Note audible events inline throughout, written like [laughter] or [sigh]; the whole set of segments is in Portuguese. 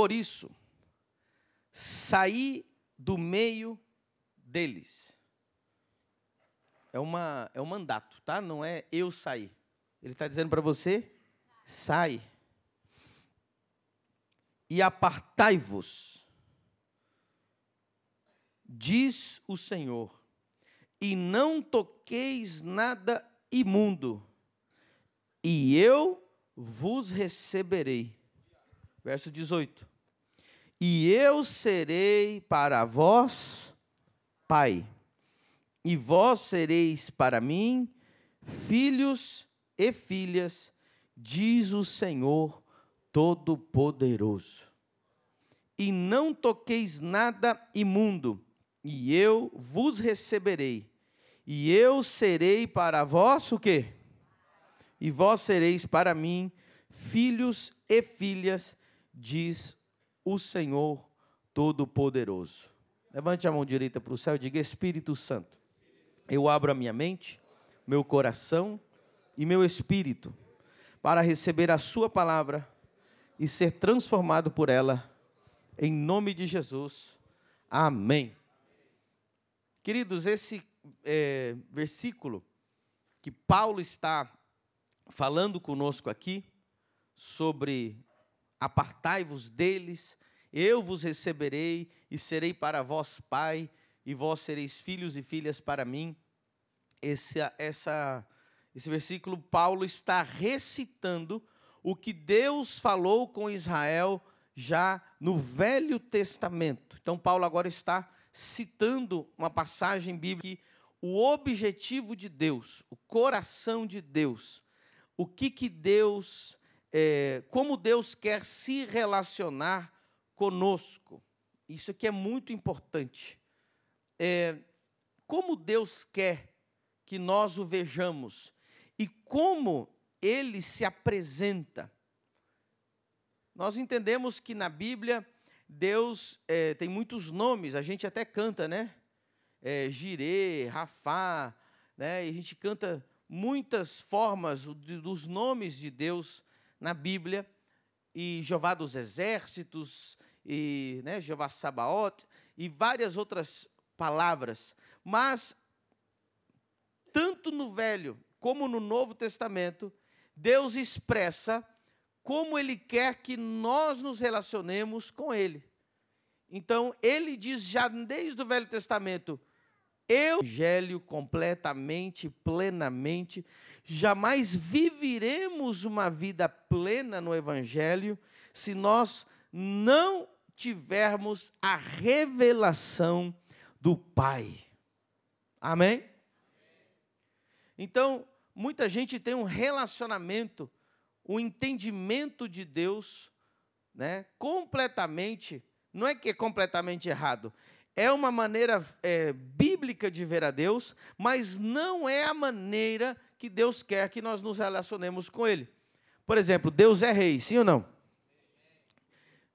Por isso, saí do meio deles. É, uma, é um mandato, tá? Não é eu sair. Ele está dizendo para você: sai. E apartai-vos, diz o Senhor, e não toqueis nada imundo, e eu vos receberei. Verso 18. E eu serei para vós pai, e vós sereis para mim filhos e filhas, diz o Senhor Todo-Poderoso. E não toqueis nada imundo, e eu vos receberei. E eu serei para vós o quê? E vós sereis para mim filhos e filhas, diz o Senhor Todo-Poderoso. Levante a mão direita para o céu e diga: Espírito Santo, eu abro a minha mente, meu coração e meu espírito para receber a Sua palavra e ser transformado por ela, em nome de Jesus. Amém. Queridos, esse é, versículo que Paulo está falando conosco aqui, sobre apartai-vos deles, eu vos receberei e serei para vós pai, e vós sereis filhos e filhas para mim. Esse, essa esse versículo, Paulo está recitando o que Deus falou com Israel já no Velho Testamento. Então, Paulo agora está citando uma passagem bíblica que o objetivo de Deus, o coração de Deus, o que que Deus, é, como Deus quer se relacionar conosco. Isso aqui é muito importante. É, como Deus quer que nós o vejamos e como ele se apresenta. Nós entendemos que na Bíblia Deus é, tem muitos nomes, a gente até canta, né? É, Jirê, Rafá, né? E a gente canta muitas formas dos nomes de Deus na Bíblia, e Jeová dos Exércitos, e né, Jeová Sabaote, e várias outras palavras. Mas, tanto no Velho como no Novo Testamento, Deus expressa como Ele quer que nós nos relacionemos com Ele. Então, Ele diz já desde o Velho Testamento, Evangelho completamente, plenamente, jamais viveremos uma vida plena no Evangelho se nós não tivermos a revelação do Pai. Amém? Então, muita gente tem um relacionamento, um entendimento de Deus, né, completamente, não é que é completamente errado, é uma maneira é, bíblica de ver a Deus, mas não é a maneira que Deus quer que nós nos relacionemos com Ele. Por exemplo, Deus é rei, sim ou não?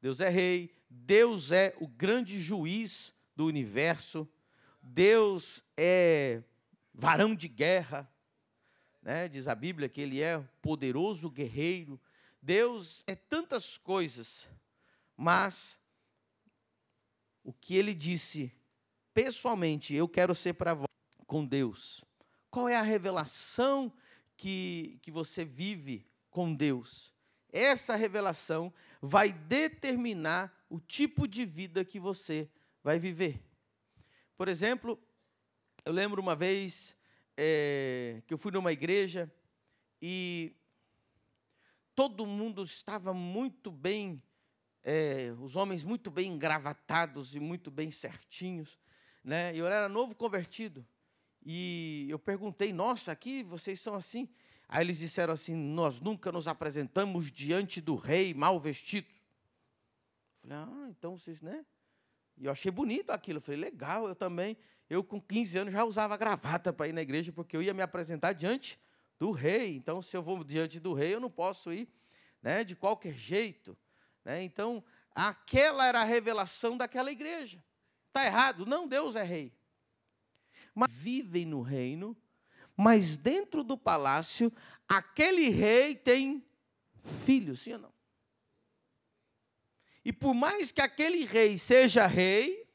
Deus é rei, Deus é o grande juiz do universo, Deus é varão de guerra, né? diz a Bíblia que ele é poderoso guerreiro. Deus é tantas coisas, mas o que ele disse pessoalmente, eu quero ser para vós com Deus. Qual é a revelação que, que você vive com Deus? Essa revelação vai determinar o tipo de vida que você vai viver. Por exemplo, eu lembro uma vez é, que eu fui numa igreja e todo mundo estava muito bem, é, os homens muito bem engravatados e muito bem certinhos, né? Eu era novo convertido e eu perguntei, nossa, aqui vocês são assim? Aí eles disseram assim, nós nunca nos apresentamos diante do rei mal vestidos. Falei, ah, então vocês, né? E eu achei bonito aquilo. Eu falei, legal, eu também. Eu, com 15 anos, já usava gravata para ir na igreja, porque eu ia me apresentar diante do rei. Então, se eu vou diante do rei, eu não posso ir né, de qualquer jeito. Né? Então, aquela era a revelação daquela igreja. Está errado? Não, Deus é rei. Mas vivem no reino, mas dentro do palácio, aquele rei tem filhos, sim ou não? E por mais que aquele rei seja rei,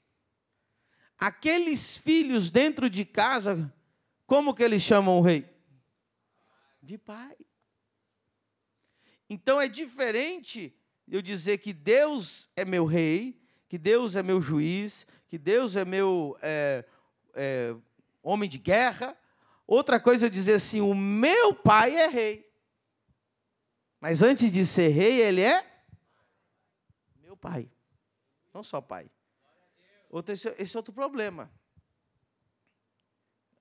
aqueles filhos dentro de casa, como que eles chamam o rei? De pai. Então é diferente eu dizer que Deus é meu rei, que Deus é meu juiz, que Deus é meu é, é, homem de guerra. Outra coisa é dizer assim: o meu pai é rei. Mas antes de ser rei, ele é meu pai. Não só pai. Outro, esse, esse é outro problema.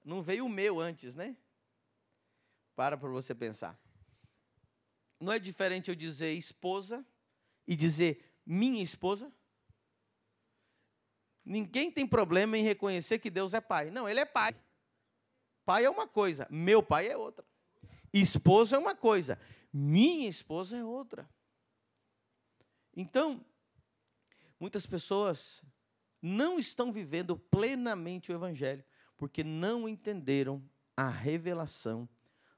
Não veio o meu antes, né? Para para você pensar. Não é diferente eu dizer esposa e dizer minha esposa? Ninguém tem problema em reconhecer que Deus é pai. Não, ele é pai. Pai é uma coisa, meu pai é outra. Esposa é uma coisa, minha esposa é outra. Então, muitas pessoas não estão vivendo plenamente o Evangelho, porque não entenderam a revelação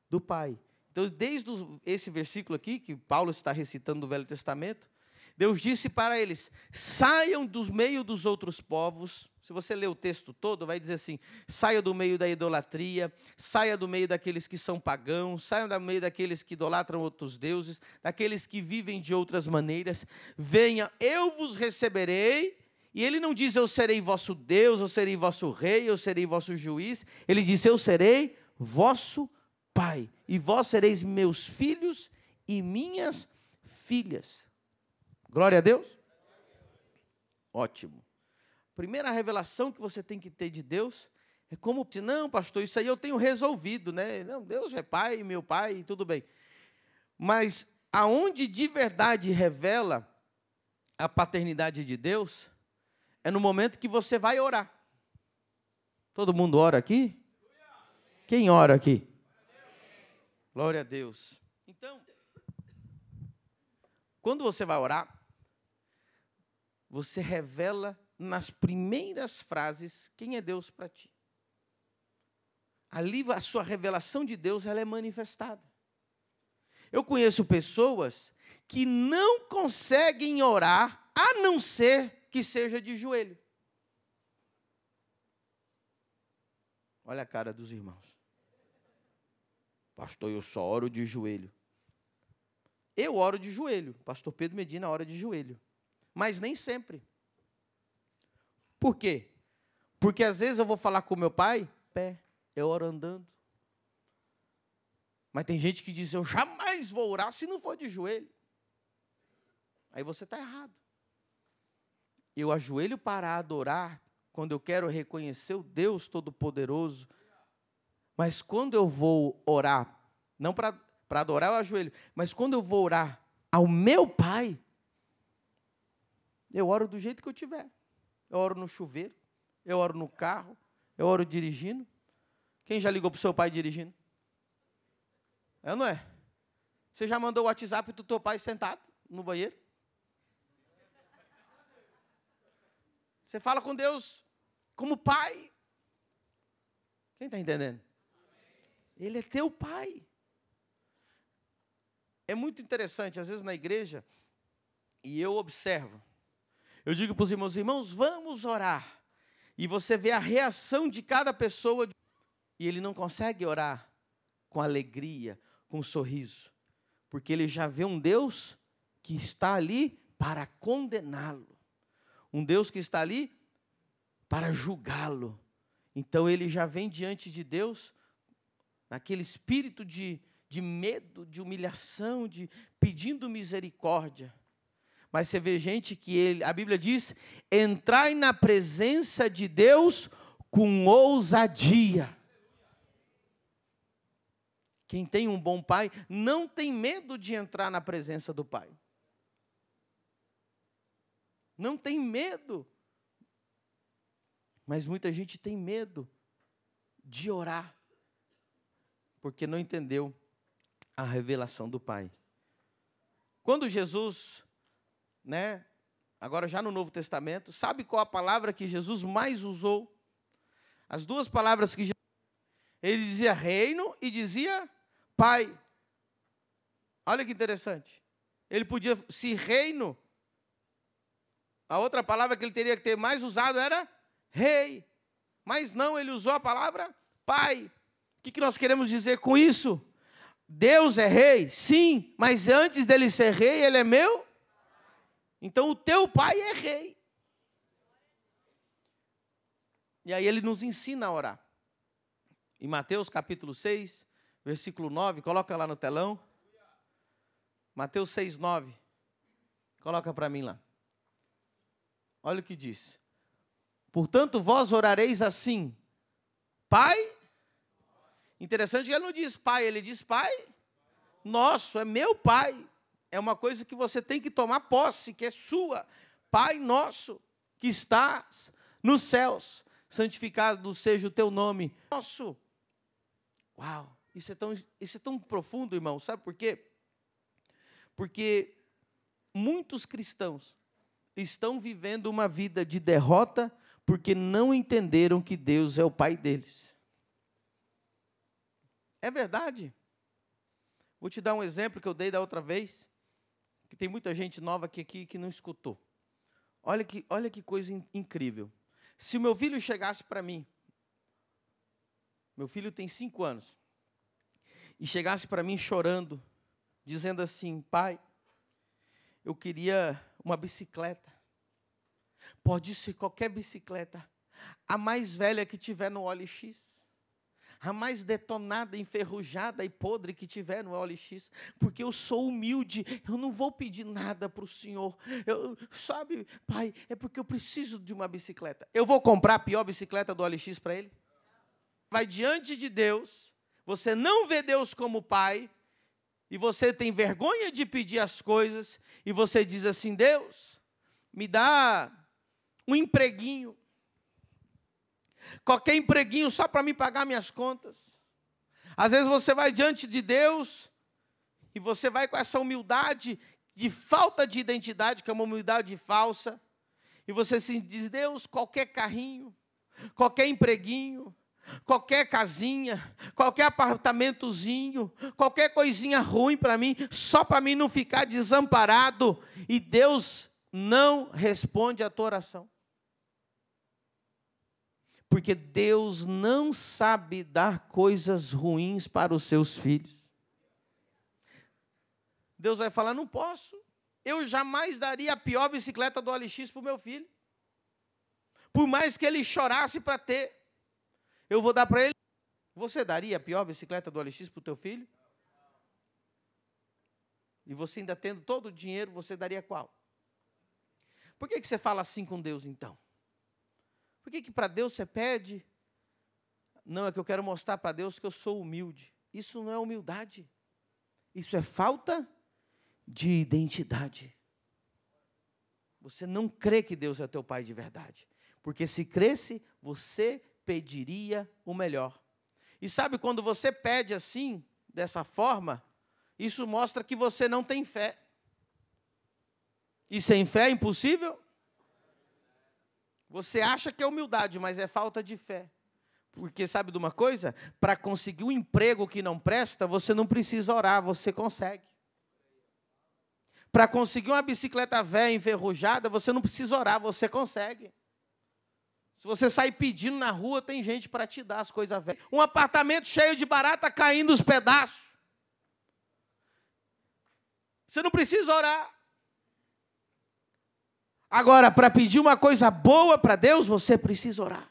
do Pai. Então, desde esse versículo aqui, que Paulo está recitando do Velho Testamento, Deus disse para eles: saiam do meio dos outros povos. Se você ler o texto todo, vai dizer assim: saia do meio da idolatria, saia do meio daqueles que são pagãos, saia do meio daqueles que idolatram outros deuses, daqueles que vivem de outras maneiras. Venha, eu vos receberei. E ele não diz: eu serei vosso Deus, eu serei vosso rei, eu serei vosso juiz. Ele diz: eu serei vosso pai, e vós sereis meus filhos e minhas filhas. Glória a Deus? Ótimo. Primeira revelação que você tem que ter de Deus é como, não, pastor, isso aí eu tenho resolvido, né? Não, Deus é pai, meu pai, tudo bem. Mas aonde de verdade revela a paternidade de Deus é no momento que você vai orar. Todo mundo ora aqui? Quem ora aqui? Glória a Deus. Então, quando você vai orar, você revela nas primeiras frases quem é Deus para ti. Ali a sua revelação de Deus ela é manifestada. Eu conheço pessoas que não conseguem orar a não ser que seja de joelho. Olha a cara dos irmãos. Pastor, eu só oro de joelho. Eu oro de joelho. Pastor Pedro Medina ora de joelho mas nem sempre. Por quê? Porque às vezes eu vou falar com meu pai, pé, eu oro andando. Mas tem gente que diz, eu jamais vou orar se não for de joelho. Aí você está errado. Eu ajoelho para adorar quando eu quero reconhecer o Deus Todo-Poderoso. Mas quando eu vou orar, não para adorar eu ajoelho, mas quando eu vou orar ao meu Pai, eu oro do jeito que eu tiver. Eu oro no chuveiro, eu oro no carro, eu oro dirigindo. Quem já ligou para o seu pai dirigindo? É ou não é? Você já mandou o WhatsApp do teu pai sentado no banheiro? Você fala com Deus como pai. Quem está entendendo? Ele é teu pai. É muito interessante, às vezes na igreja, e eu observo, eu digo para os irmãos, irmãos, vamos orar. E você vê a reação de cada pessoa, e ele não consegue orar com alegria, com um sorriso, porque ele já vê um Deus que está ali para condená-lo, um Deus que está ali para julgá-lo. Então ele já vem diante de Deus naquele espírito de, de medo, de humilhação, de pedindo misericórdia. Mas você vê gente que ele, a Bíblia diz: entrai na presença de Deus com ousadia. Quem tem um bom pai não tem medo de entrar na presença do pai. Não tem medo. Mas muita gente tem medo de orar, porque não entendeu a revelação do Pai. Quando Jesus né? Agora já no Novo Testamento, sabe qual a palavra que Jesus mais usou? As duas palavras que ele dizia reino e dizia pai. Olha que interessante. Ele podia, se reino A outra palavra que ele teria que ter mais usado era rei. Mas não, ele usou a palavra pai. O que, que nós queremos dizer com isso? Deus é rei? Sim, mas antes dele ser rei, ele é meu? Então o teu pai é rei. E aí ele nos ensina a orar. Em Mateus capítulo 6, versículo 9, coloca lá no telão. Mateus 6, 9. Coloca para mim lá. Olha o que diz. Portanto, vós orareis assim: Pai. Interessante que ele não diz pai, ele diz pai nosso, é meu pai. É uma coisa que você tem que tomar posse, que é sua. Pai nosso, que estás nos céus, santificado seja o teu nome. Nosso. Uau, isso é tão, isso é tão profundo, irmão. Sabe por quê? Porque muitos cristãos estão vivendo uma vida de derrota porque não entenderam que Deus é o Pai deles. É verdade. Vou te dar um exemplo que eu dei da outra vez, que tem muita gente nova aqui, aqui que não escutou. Olha que, olha que coisa incrível. Se o meu filho chegasse para mim, meu filho tem cinco anos, e chegasse para mim chorando, dizendo assim: Pai, eu queria uma bicicleta. Pode ser qualquer bicicleta. A mais velha que tiver no OLX. A mais detonada, enferrujada e podre que tiver no OLX. Porque eu sou humilde. Eu não vou pedir nada para o Senhor. Eu, sabe, pai, é porque eu preciso de uma bicicleta. Eu vou comprar a pior bicicleta do OLX para ele? Vai diante de Deus. Você não vê Deus como pai e você tem vergonha de pedir as coisas, e você diz assim: Deus, me dá um empreguinho, qualquer empreguinho só para me pagar minhas contas. Às vezes você vai diante de Deus e você vai com essa humildade de falta de identidade, que é uma humildade falsa, e você se diz: Deus, qualquer carrinho, qualquer empreguinho, qualquer casinha, qualquer apartamentozinho, qualquer coisinha ruim para mim, só para mim não ficar desamparado, e Deus não responde a tua oração. Porque Deus não sabe dar coisas ruins para os seus filhos. Deus vai falar: não posso. Eu jamais daria a pior bicicleta do OLX para o meu filho. Por mais que ele chorasse para ter eu vou dar para ele. Você daria a pior bicicleta do OLX para o teu filho? E você ainda tendo todo o dinheiro, você daria qual? Por que, que você fala assim com Deus então? Por que, que para Deus você pede? Não, é que eu quero mostrar para Deus que eu sou humilde. Isso não é humildade. Isso é falta de identidade. Você não crê que Deus é teu pai de verdade. Porque se cresce, você pediria o melhor. E sabe quando você pede assim, dessa forma, isso mostra que você não tem fé. E sem fé é impossível? Você acha que é humildade, mas é falta de fé. Porque sabe de uma coisa? Para conseguir um emprego que não presta, você não precisa orar, você consegue. Para conseguir uma bicicleta velha enferrujada, você não precisa orar, você consegue. Se você sair pedindo na rua, tem gente para te dar as coisas velhas. Um apartamento cheio de barata caindo os pedaços. Você não precisa orar. Agora, para pedir uma coisa boa para Deus, você precisa orar.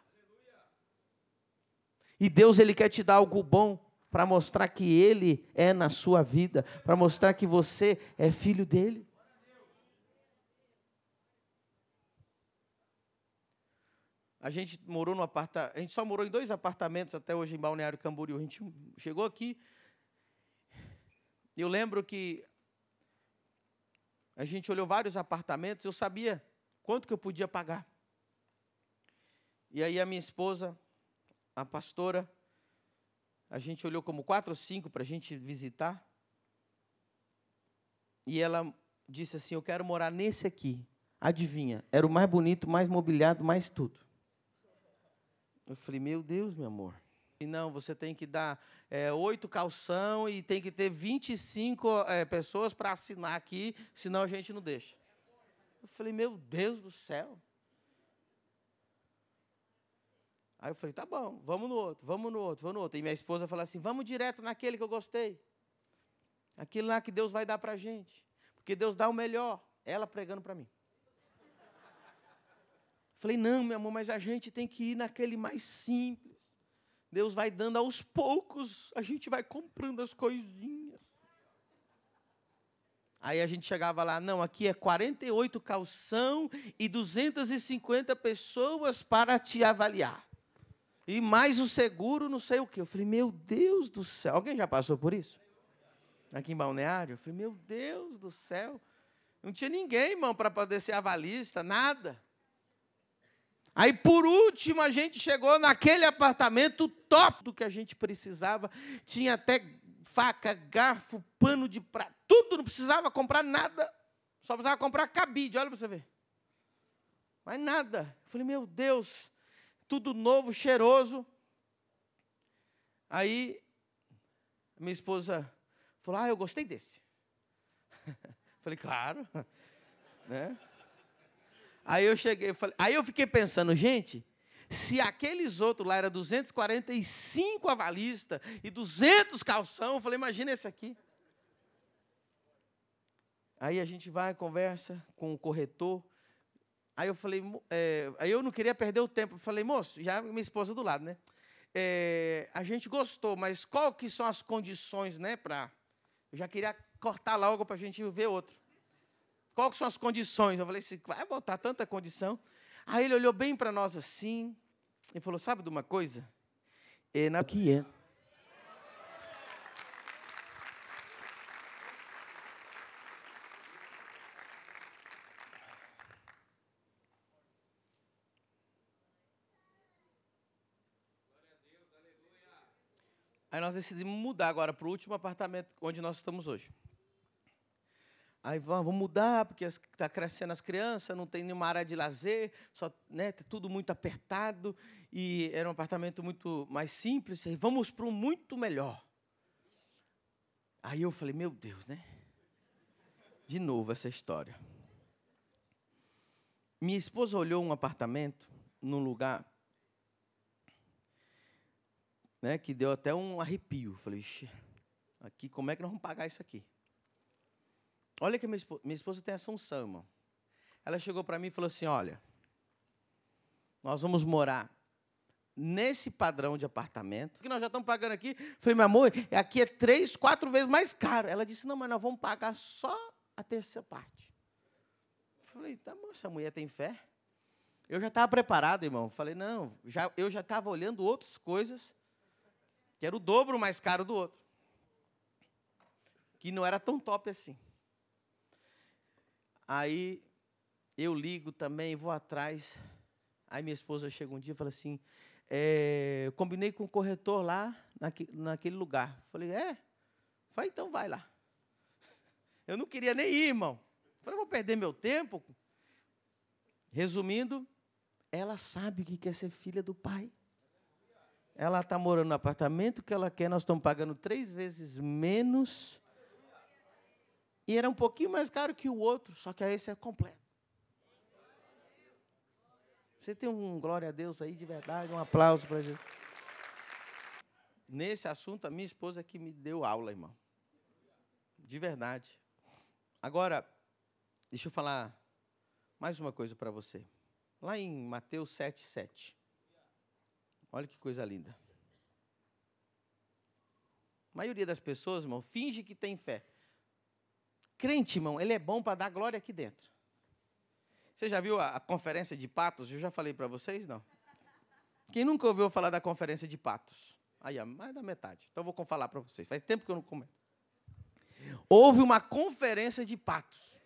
E Deus ele quer te dar algo bom para mostrar que ele é na sua vida, para mostrar que você é filho dele. A gente morou no apartamento, a gente só morou em dois apartamentos até hoje em Balneário Camboriú. A gente chegou aqui. Eu lembro que a gente olhou vários apartamentos, eu sabia quanto que eu podia pagar. E aí a minha esposa, a pastora, a gente olhou como quatro ou cinco para a gente visitar. E ela disse assim: Eu quero morar nesse aqui. Adivinha? Era o mais bonito, mais mobiliado, mais tudo. Eu falei, meu Deus, meu amor. E não, você tem que dar é, oito calção e tem que ter 25 é, pessoas para assinar aqui, senão a gente não deixa. Eu falei, meu Deus do céu. Aí eu falei, tá bom, vamos no outro, vamos no outro, vamos no outro. E minha esposa falou assim, vamos direto naquele que eu gostei. Aquilo lá que Deus vai dar para gente. Porque Deus dá o melhor. Ela pregando para mim. Falei, não, meu amor, mas a gente tem que ir naquele mais simples. Deus vai dando aos poucos, a gente vai comprando as coisinhas. Aí a gente chegava lá, não, aqui é 48 calção e 250 pessoas para te avaliar. E mais o seguro, não sei o quê. Eu falei, meu Deus do céu. Alguém já passou por isso? Aqui em Balneário? Eu falei, meu Deus do céu. Não tinha ninguém, irmão, para poder ser avalista, nada. Aí, por último, a gente chegou naquele apartamento top do que a gente precisava. Tinha até faca, garfo, pano de prato, tudo, não precisava comprar nada. Só precisava comprar cabide, olha para você ver. Mas nada. Eu falei, meu Deus, tudo novo, cheiroso. Aí, minha esposa falou, ah, eu gostei desse. [laughs] falei, claro. [laughs] né? Aí eu cheguei, falei, aí eu fiquei pensando, gente, se aqueles outros lá eram 245 avalistas e 200 calção, eu falei, imagina esse aqui. Aí a gente vai, conversa com o corretor. Aí eu falei, é, aí eu não queria perder o tempo. Eu falei, moço, já minha esposa do lado, né? É, a gente gostou, mas qual que são as condições, né? Pra, eu já queria cortar logo para a gente ver outro. Quais são as condições? Eu falei vai botar tanta condição. Aí ele olhou bem para nós assim e falou: Sabe de uma coisa? É na que é. Aí nós decidimos mudar agora para o último apartamento onde nós estamos hoje. Aí vamos mudar, porque está crescendo as crianças, não tem nenhuma área de lazer, só né, tá tudo muito apertado, e era um apartamento muito mais simples, e vamos para um muito melhor. Aí eu falei, meu Deus, né? De novo essa história. Minha esposa olhou um apartamento num lugar né, que deu até um arrepio. Falei, aqui, como é que nós vamos pagar isso aqui? Olha que minha esposa, minha esposa tem Assunção, irmão. Ela chegou para mim e falou assim: Olha, nós vamos morar nesse padrão de apartamento, que nós já estamos pagando aqui. Falei, meu amor, aqui é três, quatro vezes mais caro. Ela disse: Não, mas nós vamos pagar só a terceira parte. Falei: Tá, bom, essa mulher tem fé? Eu já estava preparado, irmão. Falei: Não, já, eu já estava olhando outras coisas, que era o dobro mais caro do outro, que não era tão top assim. Aí eu ligo também, vou atrás. Aí minha esposa chega um dia e fala assim: é, combinei com o corretor lá, naquele lugar. Falei, é? Falei, então vai lá. [laughs] Eu não queria nem ir, irmão. Falei, vou perder meu tempo. Resumindo, ela sabe o que quer ser filha do pai. Ela está morando no apartamento que ela quer, nós estamos pagando três vezes menos e era um pouquinho mais caro que o outro, só que esse é completo. Você tem um glória a Deus aí de verdade, um aplauso para Jesus. Nesse assunto, a minha esposa que me deu aula, irmão. De verdade. Agora, deixa eu falar mais uma coisa para você. Lá em Mateus 7, 7. Olha que coisa linda. A maioria das pessoas, irmão, finge que tem fé. Crente, irmão, ele é bom para dar glória aqui dentro. Você já viu a, a conferência de patos? Eu já falei para vocês, não? Quem nunca ouviu falar da conferência de patos? Aí, mais da metade. Então, vou falar para vocês. Faz tempo que eu não comento. Houve uma conferência de patos.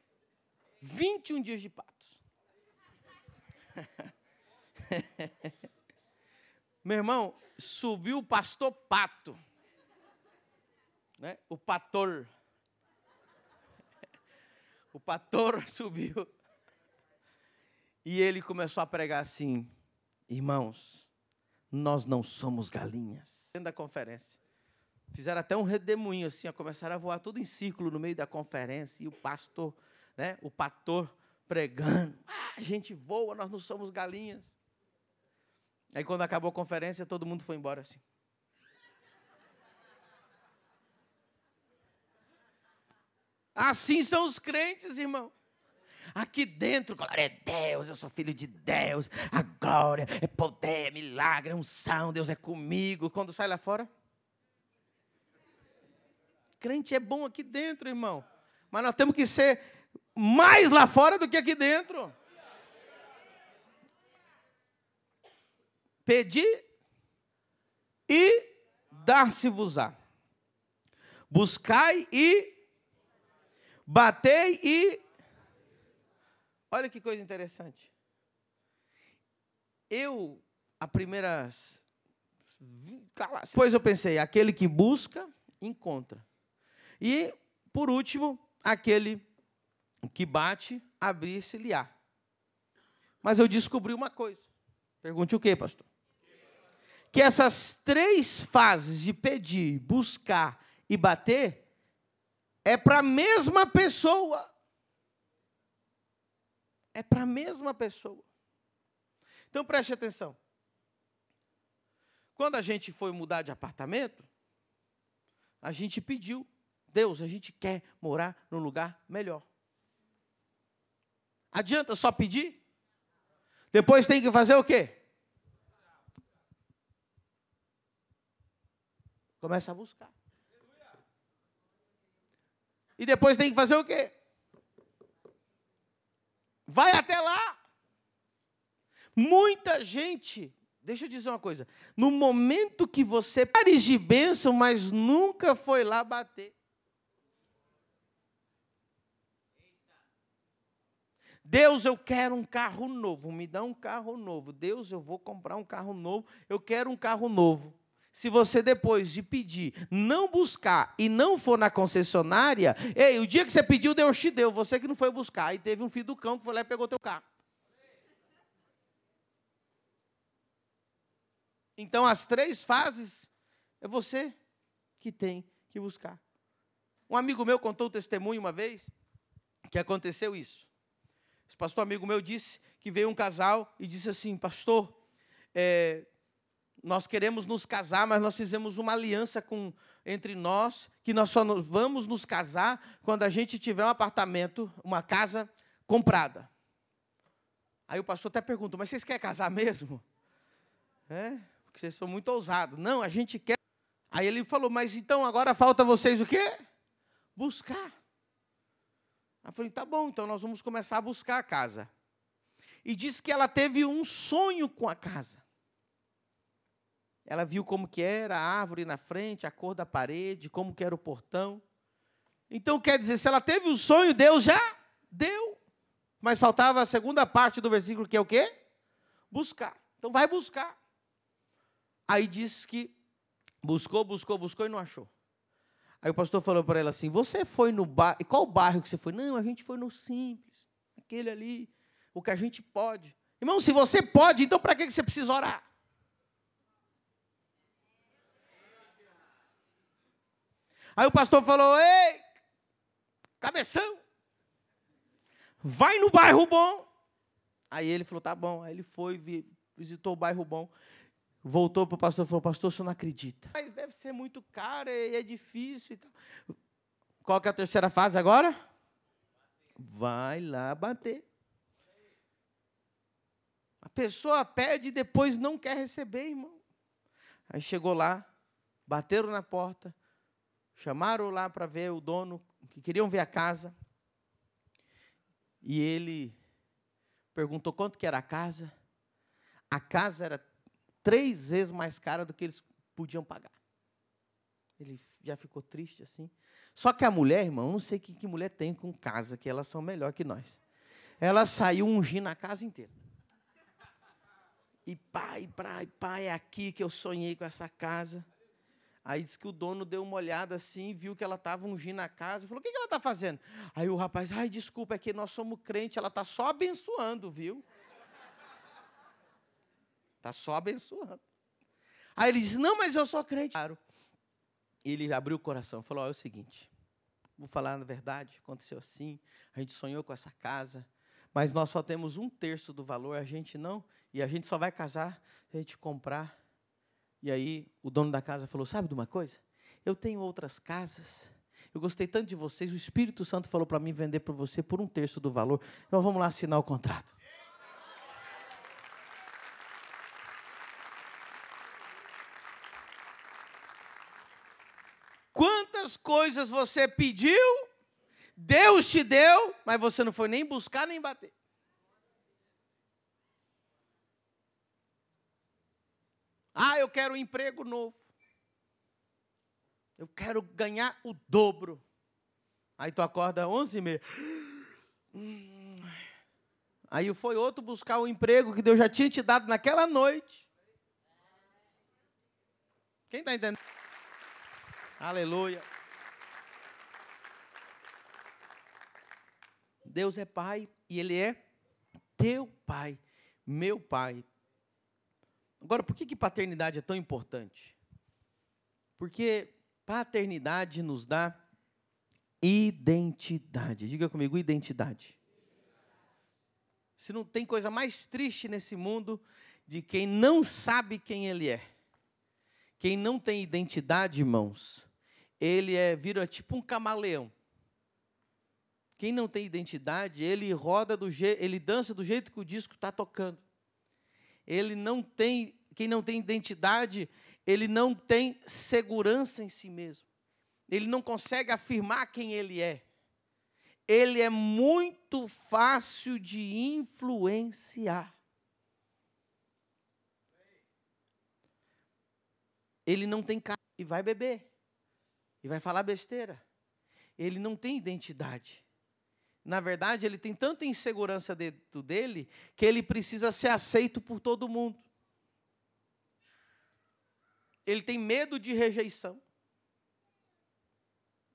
21 dias de patos. [laughs] Meu irmão, subiu o pastor Pato. Né? O pator o pastor [laughs] subiu. E ele começou a pregar assim: Irmãos, nós não somos galinhas. Dentro da conferência. Fizeram até um redemoinho assim, começaram a voar tudo em círculo no meio da conferência. E o pastor, né, o pastor pregando. Ah, a gente voa, nós não somos galinhas. Aí quando acabou a conferência, todo mundo foi embora assim. Assim são os crentes, irmão. Aqui dentro, glória a Deus, eu sou filho de Deus, a glória é poder, é milagre, é unção, Deus é comigo. Quando sai lá fora, crente é bom aqui dentro, irmão, mas nós temos que ser mais lá fora do que aqui dentro. Pedir e dar-se-vos-á. Buscai e batei e Olha que coisa interessante. Eu, a primeira. Depois eu pensei, aquele que busca, encontra. E, por último, aquele que bate, abrir-se-lhe-á. Mas eu descobri uma coisa. Pergunte o que, pastor? Que essas três fases de pedir, buscar e bater é para a mesma pessoa é para a mesma pessoa. Então preste atenção. Quando a gente foi mudar de apartamento, a gente pediu, Deus, a gente quer morar num lugar melhor. Adianta só pedir? Depois tem que fazer o quê? Começa a buscar. E depois tem que fazer o quê? Vai até lá. Muita gente, deixa eu dizer uma coisa, no momento que você pares de bênção, mas nunca foi lá bater. Deus, eu quero um carro novo, me dá um carro novo. Deus, eu vou comprar um carro novo, eu quero um carro novo. Se você depois de pedir, não buscar e não for na concessionária, ei, o dia que você pediu, Deus te deu, você que não foi buscar. E teve um filho do cão que foi lá e pegou teu carro. Então, as três fases é você que tem que buscar. Um amigo meu contou o testemunho uma vez que aconteceu isso. Esse pastor amigo meu disse que veio um casal e disse assim: Pastor, é, nós queremos nos casar, mas nós fizemos uma aliança com, entre nós, que nós só vamos nos casar quando a gente tiver um apartamento, uma casa comprada. Aí o pastor até pergunta, mas vocês querem casar [laughs] mesmo? É, porque vocês são muito ousados. Não, a gente quer. Aí ele falou, mas então agora falta vocês o quê? Buscar. Aí eu falei, tá bom, então nós vamos começar a buscar a casa. E disse que ela teve um sonho com a casa. Ela viu como que era a árvore na frente, a cor da parede, como que era o portão. Então, quer dizer, se ela teve um sonho, Deus já deu. Mas faltava a segunda parte do versículo, que é o quê? Buscar. Então, vai buscar. Aí diz que buscou, buscou, buscou e não achou. Aí o pastor falou para ela assim: Você foi no bairro. E qual bairro que você foi? Não, a gente foi no simples. Aquele ali. O que a gente pode. Irmão, se você pode, então para que você precisa orar? Aí o pastor falou: Ei, cabeção, vai no bairro bom. Aí ele falou: Tá bom. Aí ele foi, visitou o bairro bom. Voltou para o pastor e falou: Pastor, o senhor não acredita. Mas deve ser muito caro e é difícil. Qual que é a terceira fase agora? Vai lá bater. A pessoa pede e depois não quer receber, irmão. Aí chegou lá, bateram na porta, Chamaram lá para ver o dono, que queriam ver a casa. E ele perguntou quanto que era a casa. A casa era três vezes mais cara do que eles podiam pagar. Ele já ficou triste assim. Só que a mulher, irmão, não sei que, que mulher tem com casa, que elas são melhor que nós. Ela saiu ungindo a casa inteira. E pai, pai, pai, é aqui que eu sonhei com essa casa. Aí disse que o dono deu uma olhada assim, viu que ela estava ungindo a casa, falou: O que, que ela está fazendo? Aí o rapaz, ai, desculpa, é que nós somos crente, ela está só abençoando, viu? Está só abençoando. Aí ele disse: Não, mas eu sou crente. Claro. Ele abriu o coração, falou: é o seguinte, vou falar na verdade, aconteceu assim, a gente sonhou com essa casa, mas nós só temos um terço do valor, a gente não, e a gente só vai casar se a gente comprar. E aí o dono da casa falou: Sabe de uma coisa? Eu tenho outras casas. Eu gostei tanto de vocês, o Espírito Santo falou para mim vender para você por um terço do valor. Então vamos lá assinar o contrato. Quantas coisas você pediu, Deus te deu, mas você não foi nem buscar nem bater. Ah, eu quero um emprego novo. Eu quero ganhar o dobro. Aí tu acorda onze e meia. Aí foi outro buscar o emprego que Deus já tinha te dado naquela noite. Quem está entendendo? Aleluia. Deus é Pai e Ele é teu Pai, meu Pai. Agora, por que, que paternidade é tão importante? Porque paternidade nos dá identidade. Diga comigo, identidade. Se não tem coisa mais triste nesse mundo de quem não sabe quem ele é. Quem não tem identidade, irmãos, ele é vira tipo um camaleão. Quem não tem identidade, ele roda do jeito, ele dança do jeito que o disco está tocando. Ele não tem, quem não tem identidade, ele não tem segurança em si mesmo. Ele não consegue afirmar quem ele é. Ele é muito fácil de influenciar. Ele não tem cara e vai beber. E vai falar besteira. Ele não tem identidade. Na verdade, ele tem tanta insegurança dentro dele que ele precisa ser aceito por todo mundo. Ele tem medo de rejeição.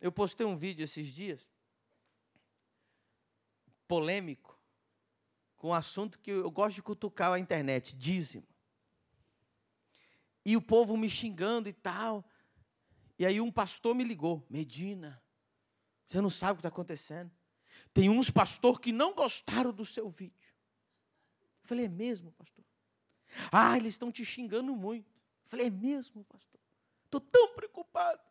Eu postei um vídeo esses dias, polêmico, com um assunto que eu gosto de cutucar a internet, dízimo. E o povo me xingando e tal. E aí um pastor me ligou, Medina, você não sabe o que está acontecendo. Tem uns pastor que não gostaram do seu vídeo. Eu falei, é mesmo, pastor? Ah, eles estão te xingando muito. Eu falei, é mesmo, pastor? Estou tão preocupado.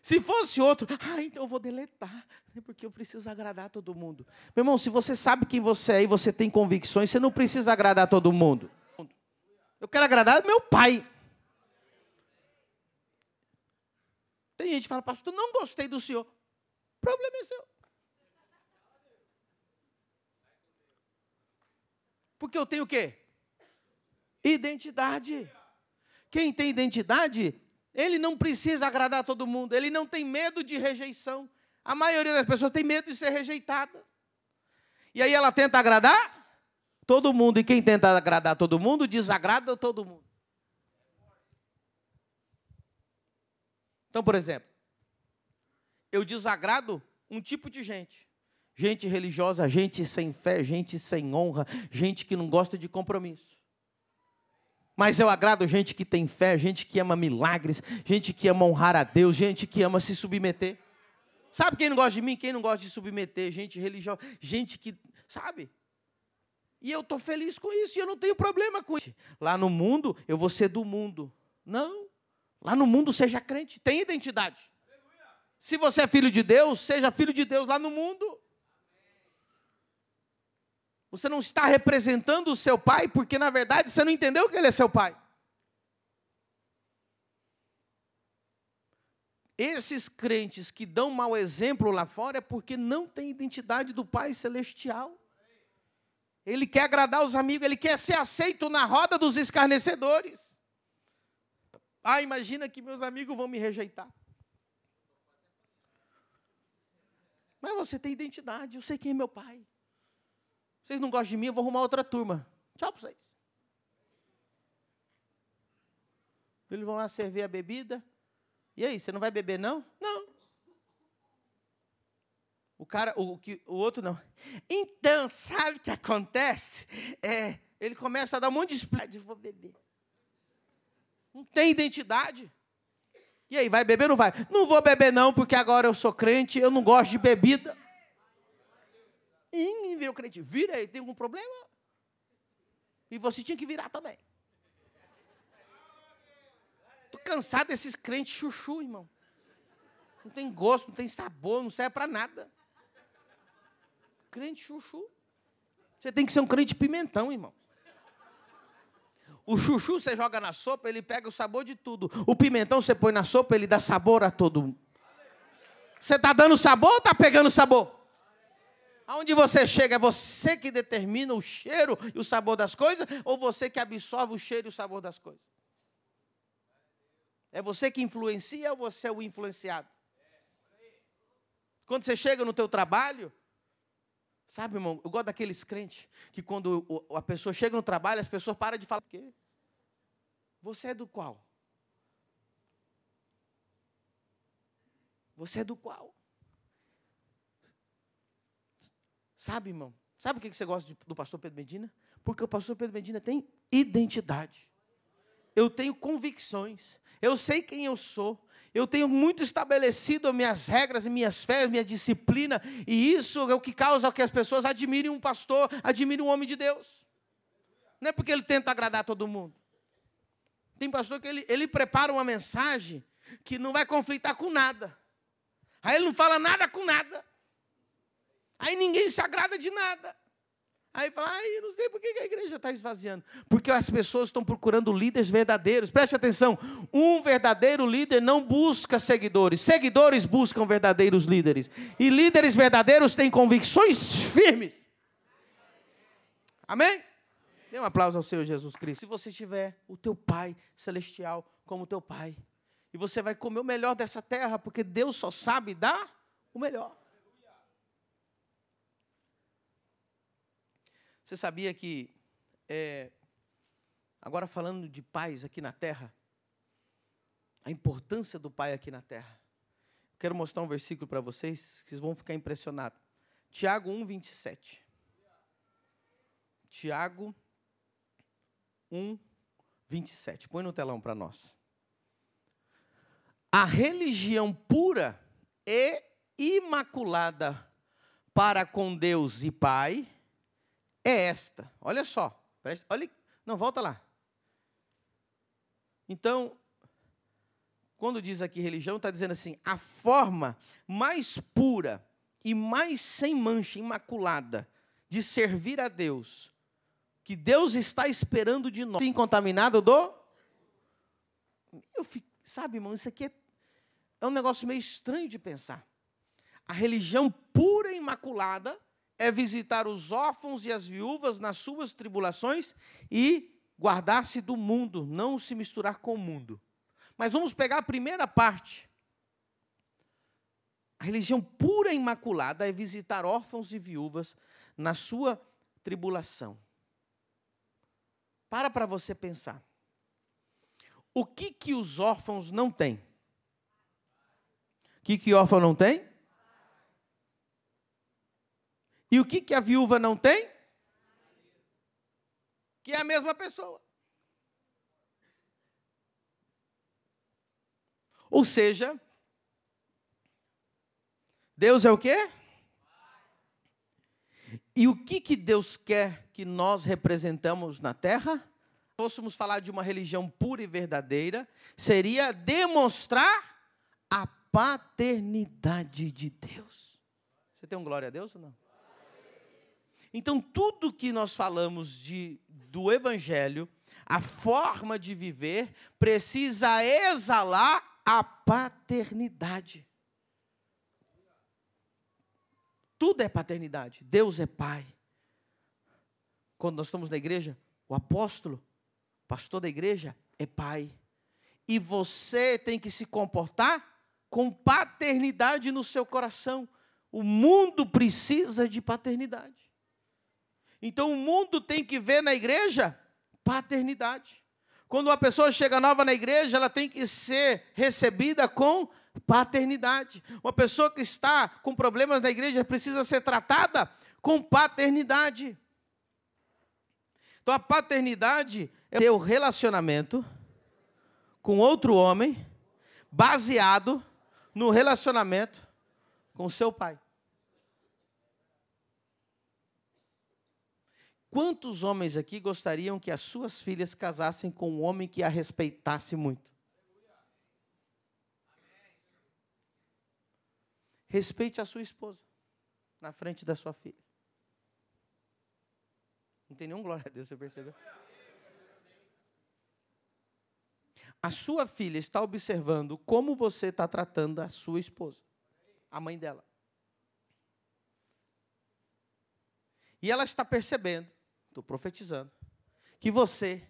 Se fosse outro, ah, então eu vou deletar, né, porque eu preciso agradar todo mundo. Meu irmão, se você sabe quem você é e você tem convicções, você não precisa agradar todo mundo. Eu quero agradar meu pai. Tem gente que fala, pastor, não gostei do senhor. O problema é seu. Porque eu tenho o quê? Identidade. Quem tem identidade, ele não precisa agradar todo mundo, ele não tem medo de rejeição. A maioria das pessoas tem medo de ser rejeitada. E aí ela tenta agradar todo mundo, e quem tenta agradar todo mundo, desagrada todo mundo. Então, por exemplo, eu desagrado um tipo de gente. Gente religiosa, gente sem fé, gente sem honra, gente que não gosta de compromisso. Mas eu agrado gente que tem fé, gente que ama milagres, gente que ama honrar a Deus, gente que ama se submeter. Sabe quem não gosta de mim? Quem não gosta de submeter? Gente religiosa, gente que, sabe? E eu estou feliz com isso e eu não tenho problema com isso. Lá no mundo, eu vou ser do mundo. Não. Lá no mundo, seja crente, tem identidade. Se você é filho de Deus, seja filho de Deus lá no mundo. Você não está representando o seu pai, porque na verdade você não entendeu que ele é seu pai. Esses crentes que dão mau exemplo lá fora é porque não tem identidade do Pai Celestial. Ele quer agradar os amigos, ele quer ser aceito na roda dos escarnecedores. Ah, imagina que meus amigos vão me rejeitar. Mas você tem identidade, eu sei quem é meu pai. Vocês não gostam de mim, eu vou arrumar outra turma. Tchau para vocês. Eles vão lá servir a bebida. E aí, você não vai beber, não? Não. O cara, o, o outro não. Então, sabe o que acontece? É, ele começa a dar um monte de explicação. Vou beber não tem identidade. E aí, vai beber ou não vai? Não vou beber não, porque agora eu sou crente, eu não gosto de bebida. E virou crente. Vira aí, tem algum problema? E você tinha que virar também. Estou cansado desses crentes chuchu, irmão. Não tem gosto, não tem sabor, não serve para nada. Crente chuchu. Você tem que ser um crente pimentão, irmão. O chuchu você joga na sopa, ele pega o sabor de tudo. O pimentão você põe na sopa, ele dá sabor a todo. Você está dando sabor ou está pegando sabor? Aonde você chega, é você que determina o cheiro e o sabor das coisas, ou você que absorve o cheiro e o sabor das coisas? É você que influencia ou você é o influenciado? Quando você chega no teu trabalho, sabe, irmão, eu gosto daqueles crentes que quando a pessoa chega no trabalho, as pessoas param de falar, por quê? Você é do qual? Você é do qual? Sabe, irmão? Sabe o que você gosta do pastor Pedro Medina? Porque o pastor Pedro Medina tem identidade. Eu tenho convicções. Eu sei quem eu sou. Eu tenho muito estabelecido minhas regras minhas fés, minha disciplina. E isso é o que causa que as pessoas admirem um pastor, admirem um homem de Deus. Não é porque ele tenta agradar todo mundo. Tem pastor que ele, ele prepara uma mensagem que não vai conflitar com nada. Aí ele não fala nada com nada. Aí ninguém se agrada de nada. Aí fala, ai, não sei por que a igreja está esvaziando. Porque as pessoas estão procurando líderes verdadeiros. Preste atenção: um verdadeiro líder não busca seguidores, seguidores buscam verdadeiros líderes. E líderes verdadeiros têm convicções firmes. Amém? Dê um aplauso ao Senhor Jesus Cristo. Se você tiver o teu Pai celestial como teu Pai, e você vai comer o melhor dessa terra, porque Deus só sabe dar o melhor. Você sabia que, é, agora falando de pais aqui na terra, a importância do pai aqui na terra. Quero mostrar um versículo para vocês, que vocês vão ficar impressionados. Tiago 1, 27. Tiago 1, 27. Põe no telão para nós. A religião pura e imaculada para com Deus e Pai é esta. Olha só. Presta, olha, não, volta lá. Então, quando diz aqui religião, está dizendo assim: a forma mais pura e mais sem mancha, imaculada, de servir a Deus, que Deus está esperando de nós, incontaminado do. Eu fico, sabe, irmão, isso aqui é, é um negócio meio estranho de pensar. A religião pura e imaculada é visitar os órfãos e as viúvas nas suas tribulações e guardar-se do mundo, não se misturar com o mundo. Mas vamos pegar a primeira parte. A religião pura e imaculada é visitar órfãos e viúvas na sua tribulação. Para para você pensar. O que que os órfãos não têm? O que que órfão não tem? E o que, que a viúva não tem? Que é a mesma pessoa. Ou seja, Deus é o quê? E o que, que Deus quer que nós representamos na terra? Fôssemos falar de uma religião pura e verdadeira, seria demonstrar a paternidade de Deus. Você tem um glória a Deus ou não? Então, tudo que nós falamos de, do Evangelho, a forma de viver, precisa exalar a paternidade. Tudo é paternidade. Deus é pai. Quando nós estamos na igreja, o apóstolo, pastor da igreja, é pai. E você tem que se comportar com paternidade no seu coração. O mundo precisa de paternidade. Então o mundo tem que ver na igreja paternidade. Quando uma pessoa chega nova na igreja, ela tem que ser recebida com paternidade. Uma pessoa que está com problemas na igreja precisa ser tratada com paternidade. Então a paternidade é o relacionamento com outro homem baseado no relacionamento com seu pai. Quantos homens aqui gostariam que as suas filhas casassem com um homem que a respeitasse muito? Respeite a sua esposa na frente da sua filha. Não tem nenhum glória a Deus, você percebeu? A sua filha está observando como você está tratando a sua esposa, a mãe dela. E ela está percebendo estou profetizando, que você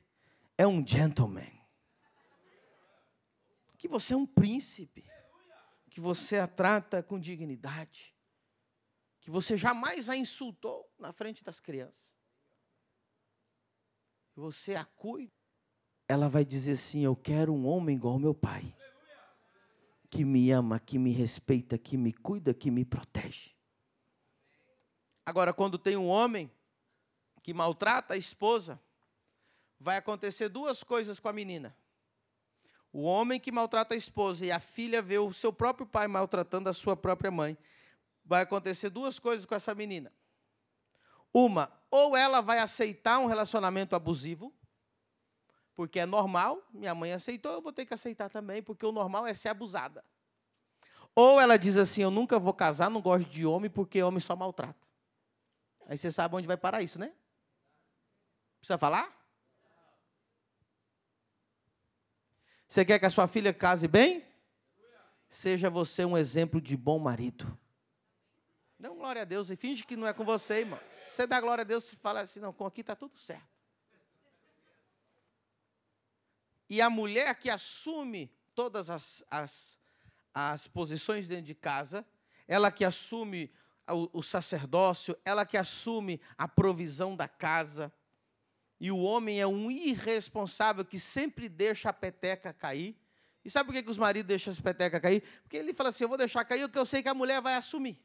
é um gentleman, que você é um príncipe, que você a trata com dignidade, que você jamais a insultou na frente das crianças, que você a cuida. Ela vai dizer assim: Eu quero um homem igual ao meu pai, que me ama, que me respeita, que me cuida, que me protege. Agora, quando tem um homem que maltrata a esposa, vai acontecer duas coisas com a menina. O homem que maltrata a esposa e a filha vê o seu próprio pai maltratando a sua própria mãe. Vai acontecer duas coisas com essa menina. Uma, ou ela vai aceitar um relacionamento abusivo, porque é normal, minha mãe aceitou, eu vou ter que aceitar também, porque o normal é ser abusada. Ou ela diz assim: Eu nunca vou casar, não gosto de homem, porque homem só maltrata. Aí você sabe onde vai parar isso, né? Precisa falar? Você quer que a sua filha case bem? Seja você um exemplo de bom marido. Dá glória a Deus e finge que não é com você, irmão. Você dá glória a Deus e fala assim, não, com aqui está tudo certo. E a mulher que assume todas as, as, as posições dentro de casa, ela que assume o, o sacerdócio, ela que assume a provisão da casa, e o homem é um irresponsável que sempre deixa a peteca cair. E sabe por que, que os maridos deixam a peteca cair? Porque ele fala assim: eu vou deixar cair porque eu sei que a mulher vai assumir.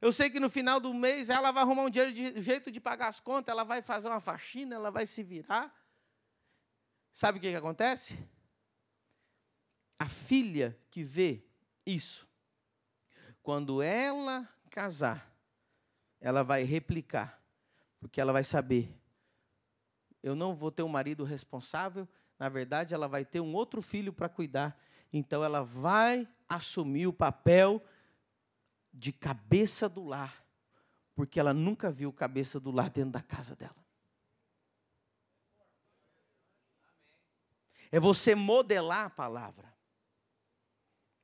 Eu sei que no final do mês ela vai arrumar um de jeito de pagar as contas, ela vai fazer uma faxina, ela vai se virar. Sabe o que, que acontece? A filha que vê isso, quando ela casar, ela vai replicar, porque ela vai saber eu não vou ter um marido responsável, na verdade, ela vai ter um outro filho para cuidar. Então, ela vai assumir o papel de cabeça do lar, porque ela nunca viu cabeça do lar dentro da casa dela. É você modelar a palavra.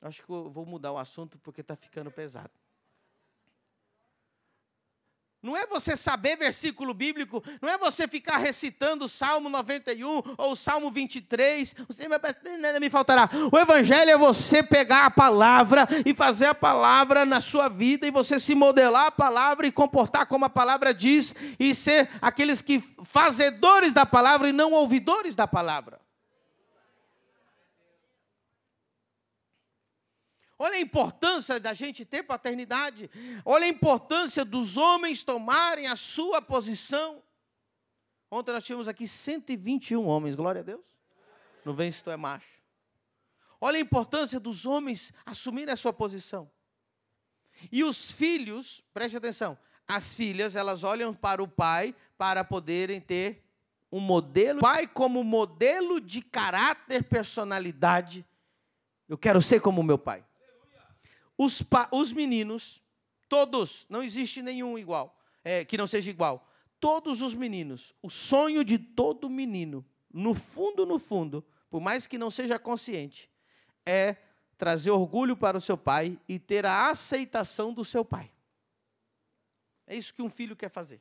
Acho que eu vou mudar o assunto porque está ficando pesado. Não é você saber versículo bíblico, não é você ficar recitando o Salmo 91 ou o Salmo 23, nada me faltará. O Evangelho é você pegar a palavra e fazer a palavra na sua vida e você se modelar a palavra e comportar como a palavra diz e ser aqueles que fazedores da palavra e não ouvidores da palavra. Olha a importância da gente ter paternidade. Olha a importância dos homens tomarem a sua posição. Ontem nós tínhamos aqui 121 homens, glória a Deus. Não vem se tu é macho. Olha a importância dos homens assumirem a sua posição. E os filhos, preste atenção, as filhas, elas olham para o pai para poderem ter um modelo, pai como modelo de caráter, personalidade. Eu quero ser como meu pai. Os, os meninos, todos, não existe nenhum igual, é, que não seja igual. Todos os meninos, o sonho de todo menino, no fundo, no fundo, por mais que não seja consciente, é trazer orgulho para o seu pai e ter a aceitação do seu pai. É isso que um filho quer fazer.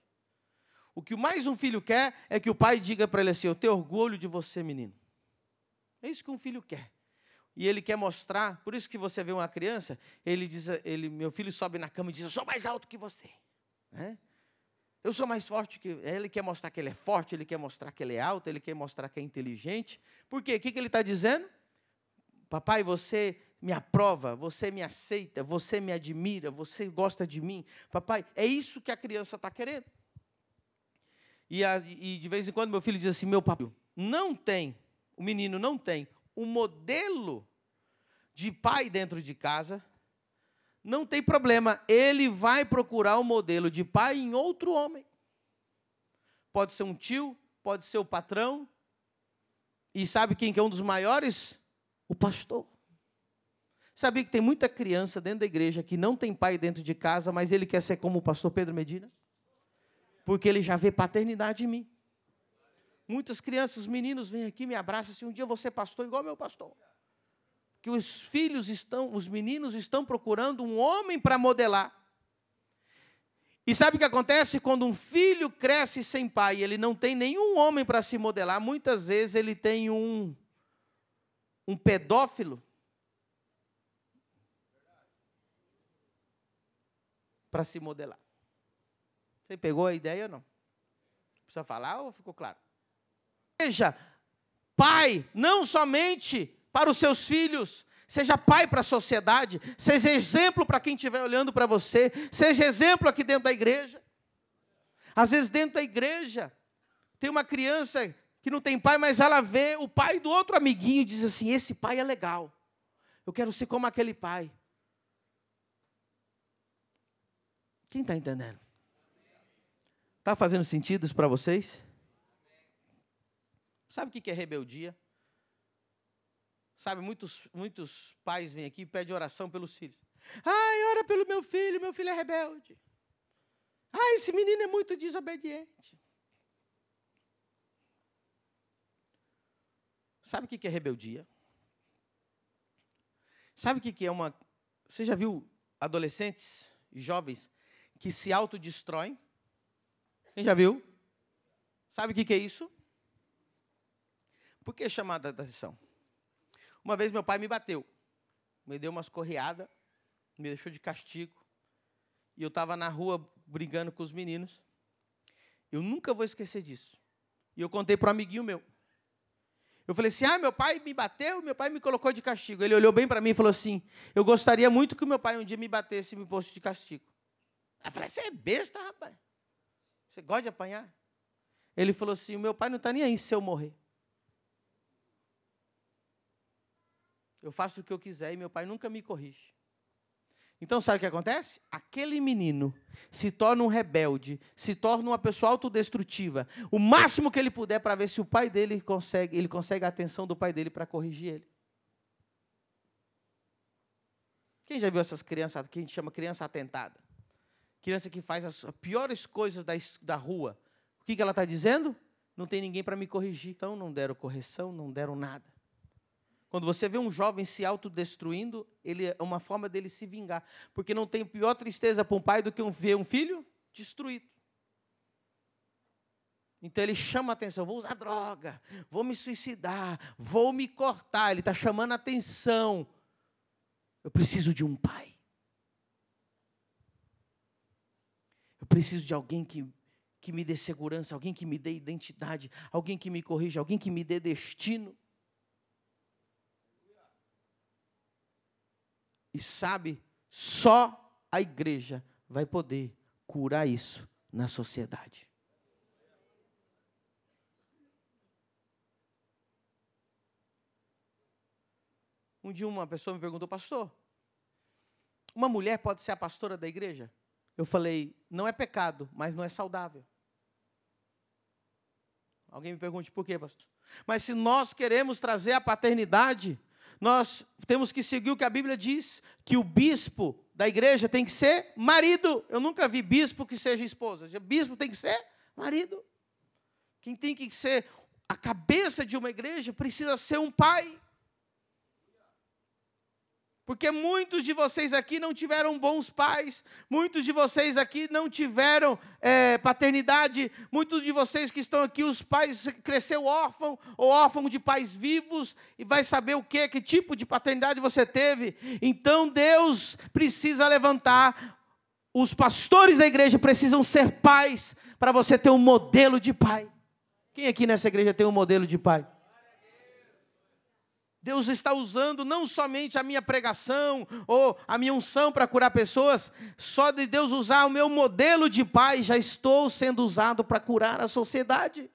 O que mais um filho quer é que o pai diga para ele assim: Eu tenho orgulho de você, menino. É isso que um filho quer e ele quer mostrar, por isso que você vê uma criança, ele diz, ele, meu filho sobe na cama e diz, eu sou mais alto que você. Né? Eu sou mais forte que. Ele quer mostrar que ele é forte, ele quer mostrar que ele é alto, ele quer mostrar que é inteligente. Por quê? O que, que ele está dizendo? Papai, você me aprova, você me aceita, você me admira, você gosta de mim. Papai, é isso que a criança está querendo. E, a, e, de vez em quando meu filho diz assim: meu papai, não tem, o menino não tem um modelo de pai dentro de casa, não tem problema, ele vai procurar o um modelo de pai em outro homem. Pode ser um tio, pode ser o patrão. E sabe quem que é um dos maiores? O pastor. Sabia que tem muita criança dentro da igreja que não tem pai dentro de casa, mas ele quer ser como o pastor Pedro Medina? Porque ele já vê paternidade em mim. Muitas crianças, meninos, vêm aqui, me abraçam assim, um dia ser pastor igual meu pastor. Que os filhos estão, os meninos estão procurando um homem para modelar. E sabe o que acontece? Quando um filho cresce sem pai, ele não tem nenhum homem para se modelar, muitas vezes ele tem um, um pedófilo para se modelar. Você pegou a ideia ou não? Precisa falar ou ficou claro? Seja pai, não somente para os seus filhos, seja pai para a sociedade, seja exemplo para quem estiver olhando para você, seja exemplo aqui dentro da igreja. Às vezes, dentro da igreja, tem uma criança que não tem pai, mas ela vê o pai do outro amiguinho e diz assim: Esse pai é legal, eu quero ser como aquele pai. Quem está entendendo? Está fazendo sentido isso para vocês? Sabe o que é rebeldia? Sabe, muitos, muitos pais vêm aqui e pedem oração pelos filhos. Ai, ora pelo meu filho, meu filho é rebelde. Ai, esse menino é muito desobediente. Sabe o que é rebeldia? Sabe o que é uma. Você já viu adolescentes e jovens que se autodestroem? Quem já viu? Sabe o que é isso? Por que chamada da atenção? Uma vez meu pai me bateu, me deu umas correadas, me deixou de castigo. E eu estava na rua brigando com os meninos. Eu nunca vou esquecer disso. E eu contei para um amiguinho meu. Eu falei assim: ah, meu pai me bateu, meu pai me colocou de castigo. Ele olhou bem para mim e falou assim: eu gostaria muito que meu pai um dia me batesse e me posto de castigo. Eu falei: você é besta, rapaz. Você gosta de apanhar? Ele falou assim: o meu pai não está nem aí se eu morrer. Eu faço o que eu quiser e meu pai nunca me corrige. Então, sabe o que acontece? Aquele menino se torna um rebelde, se torna uma pessoa autodestrutiva. O máximo que ele puder para ver se o pai dele consegue, ele consegue a atenção do pai dele para corrigir ele. Quem já viu essas crianças que a gente chama criança atentada? Criança que faz as piores coisas da, da rua. O que, que ela está dizendo? Não tem ninguém para me corrigir. Então, não deram correção, não deram nada. Quando você vê um jovem se autodestruindo, ele é uma forma dele se vingar. Porque não tem pior tristeza para um pai do que um, ver um filho destruído. Então ele chama a atenção, vou usar droga, vou me suicidar, vou me cortar. Ele está chamando a atenção. Eu preciso de um pai. Eu preciso de alguém que, que me dê segurança, alguém que me dê identidade, alguém que me corrija, alguém que me dê destino. E sabe, só a igreja vai poder curar isso na sociedade. Um dia uma pessoa me perguntou, pastor, uma mulher pode ser a pastora da igreja? Eu falei, não é pecado, mas não é saudável. Alguém me pergunte por quê, pastor? Mas se nós queremos trazer a paternidade nós temos que seguir o que a Bíblia diz, que o bispo da igreja tem que ser marido. Eu nunca vi bispo que seja esposa. Bispo tem que ser marido. Quem tem que ser a cabeça de uma igreja precisa ser um pai. Porque muitos de vocês aqui não tiveram bons pais, muitos de vocês aqui não tiveram é, paternidade, muitos de vocês que estão aqui, os pais cresceu órfão ou órfão de pais vivos e vai saber o que, que tipo de paternidade você teve. Então Deus precisa levantar, os pastores da igreja precisam ser pais para você ter um modelo de pai. Quem aqui nessa igreja tem um modelo de pai? Deus está usando não somente a minha pregação ou a minha unção para curar pessoas, só de Deus usar o meu modelo de pai, já estou sendo usado para curar a sociedade.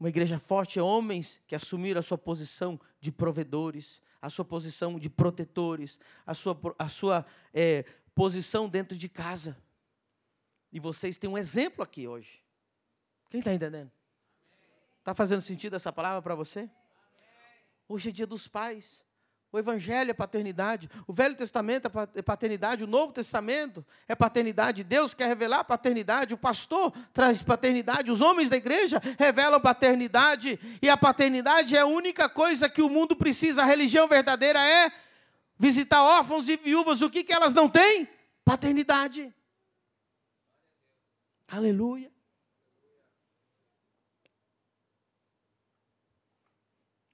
Uma igreja forte é homens que assumiram a sua posição de provedores, a sua posição de protetores, a sua, a sua é, posição dentro de casa. E vocês têm um exemplo aqui hoje. Quem está entendendo? Está fazendo sentido essa palavra para você? Hoje é dia dos pais. O Evangelho é paternidade. O Velho Testamento é paternidade. O Novo Testamento é paternidade. Deus quer revelar paternidade. O pastor traz paternidade. Os homens da igreja revelam paternidade. E a paternidade é a única coisa que o mundo precisa. A religião verdadeira é visitar órfãos e viúvas. O que, que elas não têm? Paternidade. Aleluia.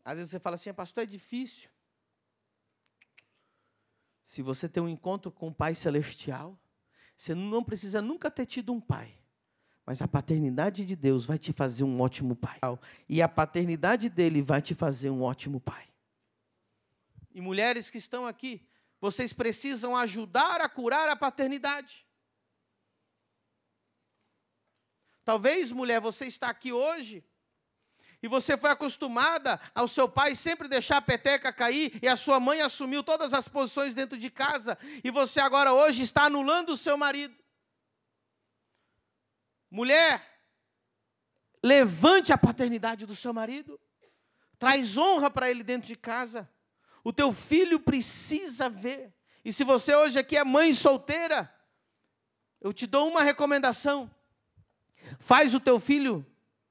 Às vezes você fala assim, pastor, é difícil. Se você tem um encontro com o Pai Celestial, você não precisa nunca ter tido um pai. Mas a paternidade de Deus vai te fazer um ótimo pai. E a paternidade dele vai te fazer um ótimo pai. E mulheres que estão aqui, vocês precisam ajudar a curar a paternidade. Talvez, mulher, você está aqui hoje e você foi acostumada ao seu pai sempre deixar a peteca cair e a sua mãe assumiu todas as posições dentro de casa e você agora hoje está anulando o seu marido. Mulher, levante a paternidade do seu marido. Traz honra para ele dentro de casa. O teu filho precisa ver. E se você hoje aqui é mãe solteira, eu te dou uma recomendação. Faz o teu filho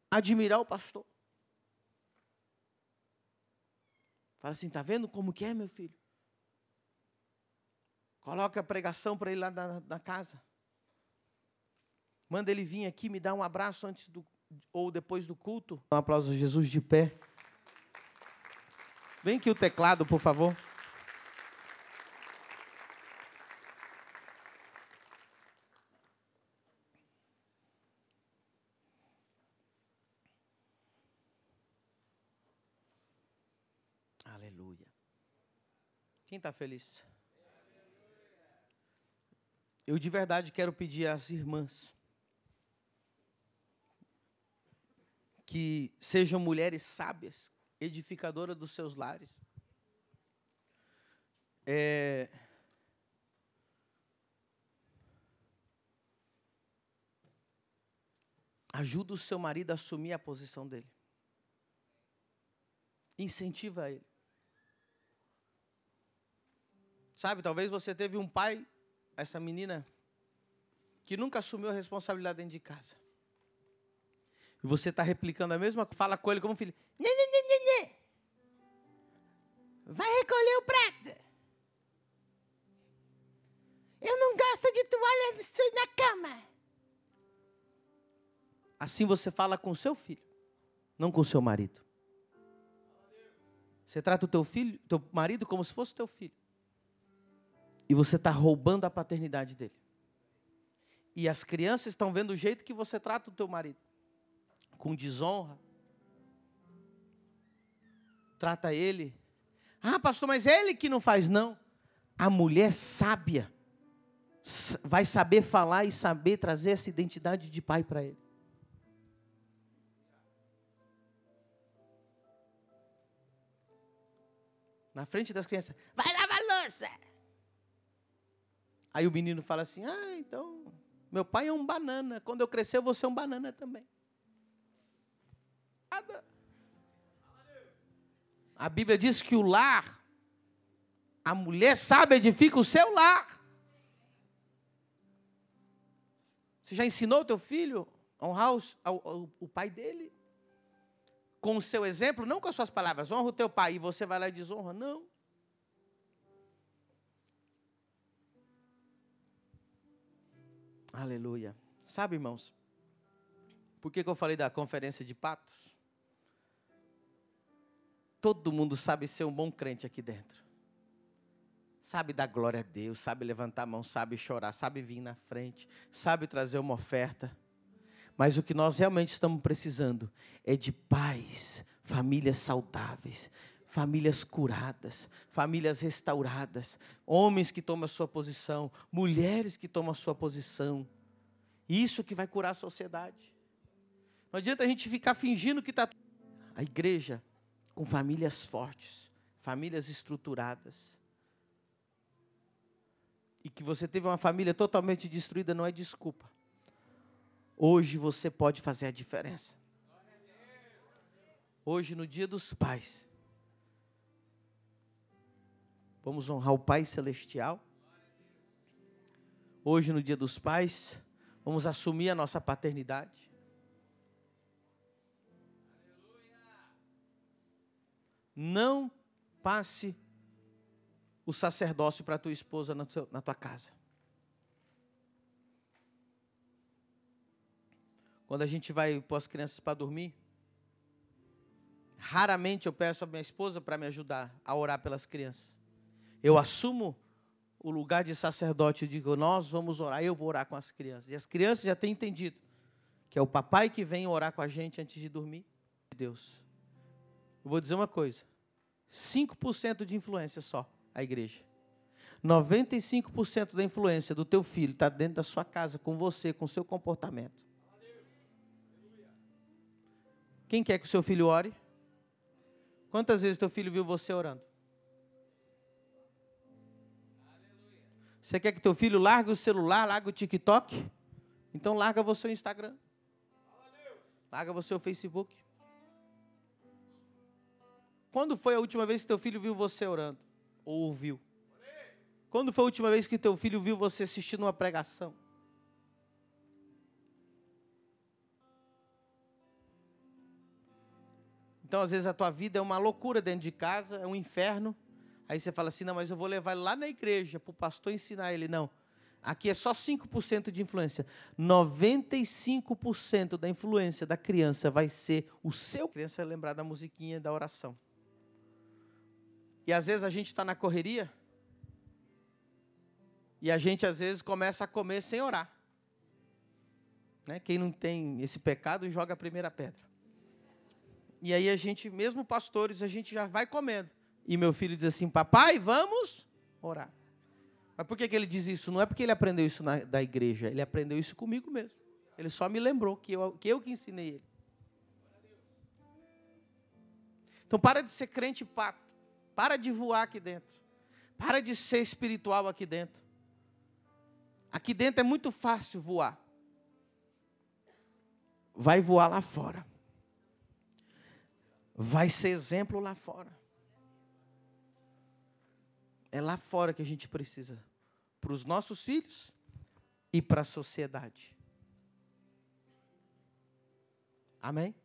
admirar o pastor. Fala assim, tá vendo como que é, meu filho? Coloca a pregação para ele lá na, na, casa. Manda ele vir aqui, me dá um abraço antes do ou depois do culto. Um aplauso a Jesus de pé. Vem aqui o teclado, por favor. Quem está feliz? Eu de verdade quero pedir às irmãs que sejam mulheres sábias, edificadoras dos seus lares. É, ajuda o seu marido a assumir a posição dele. Incentiva ele. Sabe, talvez você teve um pai, essa menina, que nunca assumiu a responsabilidade dentro de casa. E você está replicando a mesma fala com ele como filho. Nhê, nhê, nhê, nhê. Vai recolher o prato. Eu não gosto de toalha na cama. Assim você fala com seu filho, não com seu marido. Você trata o teu filho, teu marido como se fosse teu filho. E você está roubando a paternidade dele. E as crianças estão vendo o jeito que você trata o teu marido. Com desonra. Trata ele. Ah, pastor, mas é ele que não faz, não. A mulher sábia vai saber falar e saber trazer essa identidade de pai para ele. Na frente das crianças, vai lavar louça. Aí o menino fala assim: Ah, então, meu pai é um banana. Quando eu crescer, eu vou ser um banana também. A Bíblia diz que o lar, a mulher sabe edifica o seu lar. Você já ensinou o teu filho a honrar o, ao, o pai dele? Com o seu exemplo, não com as suas palavras. Honra o teu pai e você vai lá e desonra. Não. Aleluia. Sabe, irmãos, por que, que eu falei da conferência de patos? Todo mundo sabe ser um bom crente aqui dentro. Sabe dar glória a Deus, sabe levantar a mão, sabe chorar, sabe vir na frente, sabe trazer uma oferta. Mas o que nós realmente estamos precisando é de paz, famílias saudáveis, famílias curadas, famílias restauradas, homens que tomam a sua posição, mulheres que tomam a sua posição. Isso que vai curar a sociedade. Não adianta a gente ficar fingindo que está. A igreja com famílias fortes, famílias estruturadas. E que você teve uma família totalmente destruída não é desculpa. Hoje você pode fazer a diferença. Hoje, no dia dos pais, vamos honrar o Pai Celestial. Hoje, no dia dos pais, vamos assumir a nossa paternidade. Não passe o sacerdócio para tua esposa na tua, casa. Quando a gente vai pôr as crianças para dormir, raramente eu peço a minha esposa para me ajudar a orar pelas crianças. Eu assumo o lugar de sacerdote e digo, nós vamos orar, eu vou orar com as crianças. E as crianças já têm entendido que é o papai que vem orar com a gente antes de dormir. Deus. Eu vou dizer uma coisa: 5% de influência só a igreja. 95% da influência do teu filho está dentro da sua casa, com você, com o seu comportamento. Quem quer que o seu filho ore? Quantas vezes teu filho viu você orando? Você quer que teu filho largue o celular, largue o TikTok? Então larga você o Instagram. Larga você o Facebook. Quando foi a última vez que teu filho viu você orando? Ou ouviu? Quando foi a última vez que teu filho viu você assistindo uma pregação? Então, às vezes, a tua vida é uma loucura dentro de casa, é um inferno. Aí você fala assim: não, mas eu vou levar ele lá na igreja para o pastor ensinar ele. Não. Aqui é só 5% de influência. 95% da influência da criança vai ser o seu. A criança lembrar da musiquinha da oração. E às vezes a gente está na correria e a gente às vezes começa a comer sem orar. Né? Quem não tem esse pecado joga a primeira pedra. E aí a gente, mesmo pastores, a gente já vai comendo. E meu filho diz assim: Papai, vamos orar. Mas por que, que ele diz isso? Não é porque ele aprendeu isso na, da igreja, ele aprendeu isso comigo mesmo. Ele só me lembrou que eu que, eu que ensinei ele. Então para de ser crente pato. Para de voar aqui dentro. Para de ser espiritual aqui dentro. Aqui dentro é muito fácil voar. Vai voar lá fora. Vai ser exemplo lá fora. É lá fora que a gente precisa. Para os nossos filhos e para a sociedade. Amém?